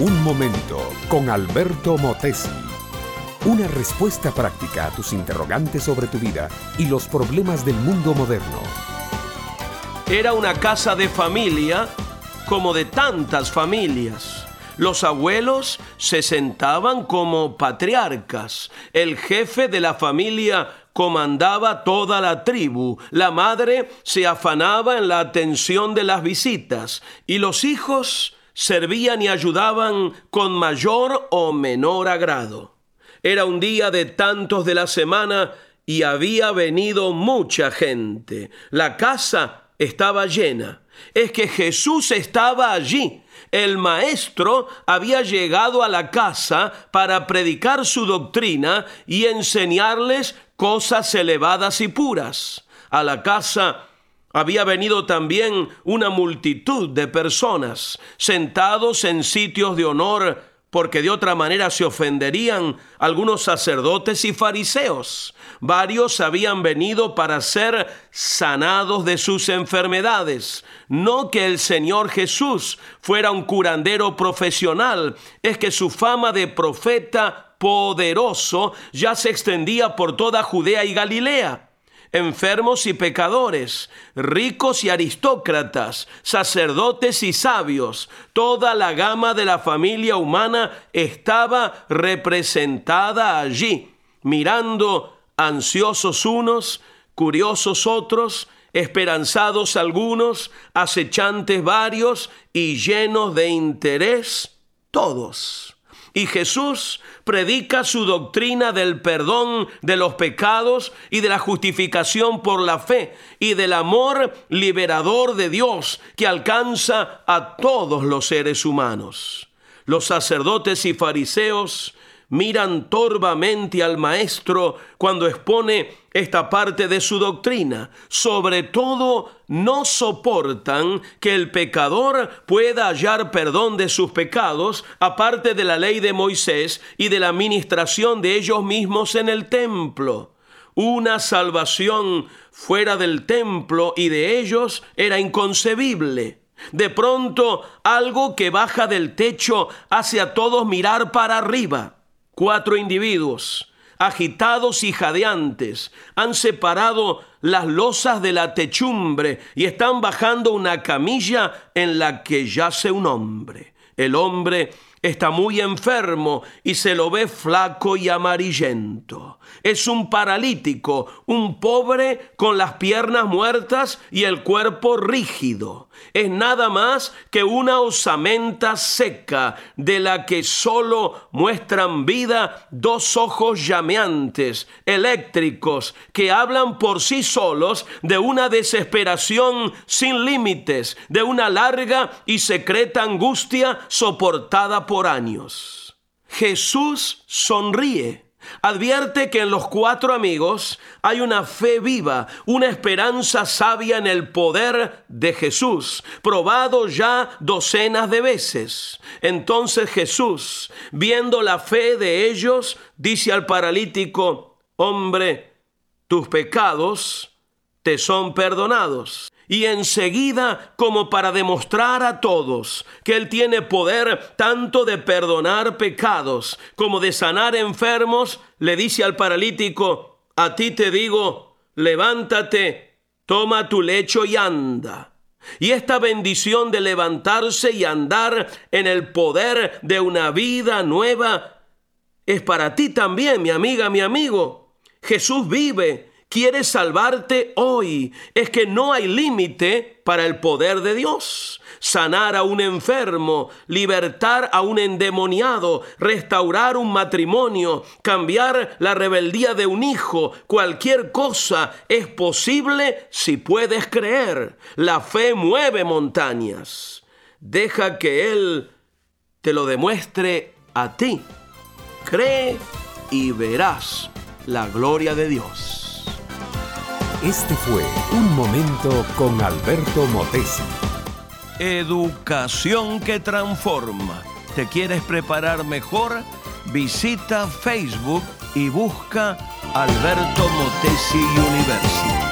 Un momento con Alberto Motesi. Una respuesta práctica a tus interrogantes sobre tu vida y los problemas del mundo moderno. Era una casa de familia como de tantas familias. Los abuelos se sentaban como patriarcas. El jefe de la familia comandaba toda la tribu. La madre se afanaba en la atención de las visitas. Y los hijos servían y ayudaban con mayor o menor agrado. Era un día de tantos de la semana y había venido mucha gente. La casa estaba llena. Es que Jesús estaba allí. El maestro había llegado a la casa para predicar su doctrina y enseñarles cosas elevadas y puras. A la casa había venido también una multitud de personas sentados en sitios de honor, porque de otra manera se ofenderían algunos sacerdotes y fariseos. Varios habían venido para ser sanados de sus enfermedades. No que el Señor Jesús fuera un curandero profesional, es que su fama de profeta poderoso ya se extendía por toda Judea y Galilea enfermos y pecadores, ricos y aristócratas, sacerdotes y sabios, toda la gama de la familia humana estaba representada allí, mirando ansiosos unos, curiosos otros, esperanzados algunos, acechantes varios y llenos de interés todos. Y Jesús predica su doctrina del perdón de los pecados y de la justificación por la fe y del amor liberador de Dios que alcanza a todos los seres humanos. Los sacerdotes y fariseos miran torvamente al maestro cuando expone esta parte de su doctrina. Sobre todo, no soportan que el pecador pueda hallar perdón de sus pecados, aparte de la ley de Moisés y de la administración de ellos mismos en el templo. Una salvación fuera del templo y de ellos era inconcebible. De pronto, algo que baja del techo hace a todos mirar para arriba. Cuatro individuos, agitados y jadeantes, han separado las losas de la techumbre y están bajando una camilla en la que yace un hombre. El hombre está muy enfermo y se lo ve flaco y amarillento. Es un paralítico, un pobre con las piernas muertas y el cuerpo rígido es nada más que una osamenta seca de la que solo muestran vida dos ojos llameantes, eléctricos, que hablan por sí solos de una desesperación sin límites, de una larga y secreta angustia soportada por años. Jesús sonríe Advierte que en los cuatro amigos hay una fe viva, una esperanza sabia en el poder de Jesús, probado ya docenas de veces. Entonces Jesús, viendo la fe de ellos, dice al paralítico, hombre, tus pecados te son perdonados y enseguida como para demostrar a todos que Él tiene poder tanto de perdonar pecados como de sanar enfermos, le dice al paralítico, a ti te digo, levántate, toma tu lecho y anda. Y esta bendición de levantarse y andar en el poder de una vida nueva es para ti también, mi amiga, mi amigo. Jesús vive quiere salvarte hoy. Es que no hay límite para el poder de Dios. Sanar a un enfermo, libertar a un endemoniado, restaurar un matrimonio, cambiar la rebeldía de un hijo, cualquier cosa es posible si puedes creer. La fe mueve montañas. Deja que Él te lo demuestre a ti. Cree y verás la gloria de Dios. Este fue Un Momento con Alberto Motesi. Educación que transforma. ¿Te quieres preparar mejor? Visita Facebook y busca Alberto Motesi University.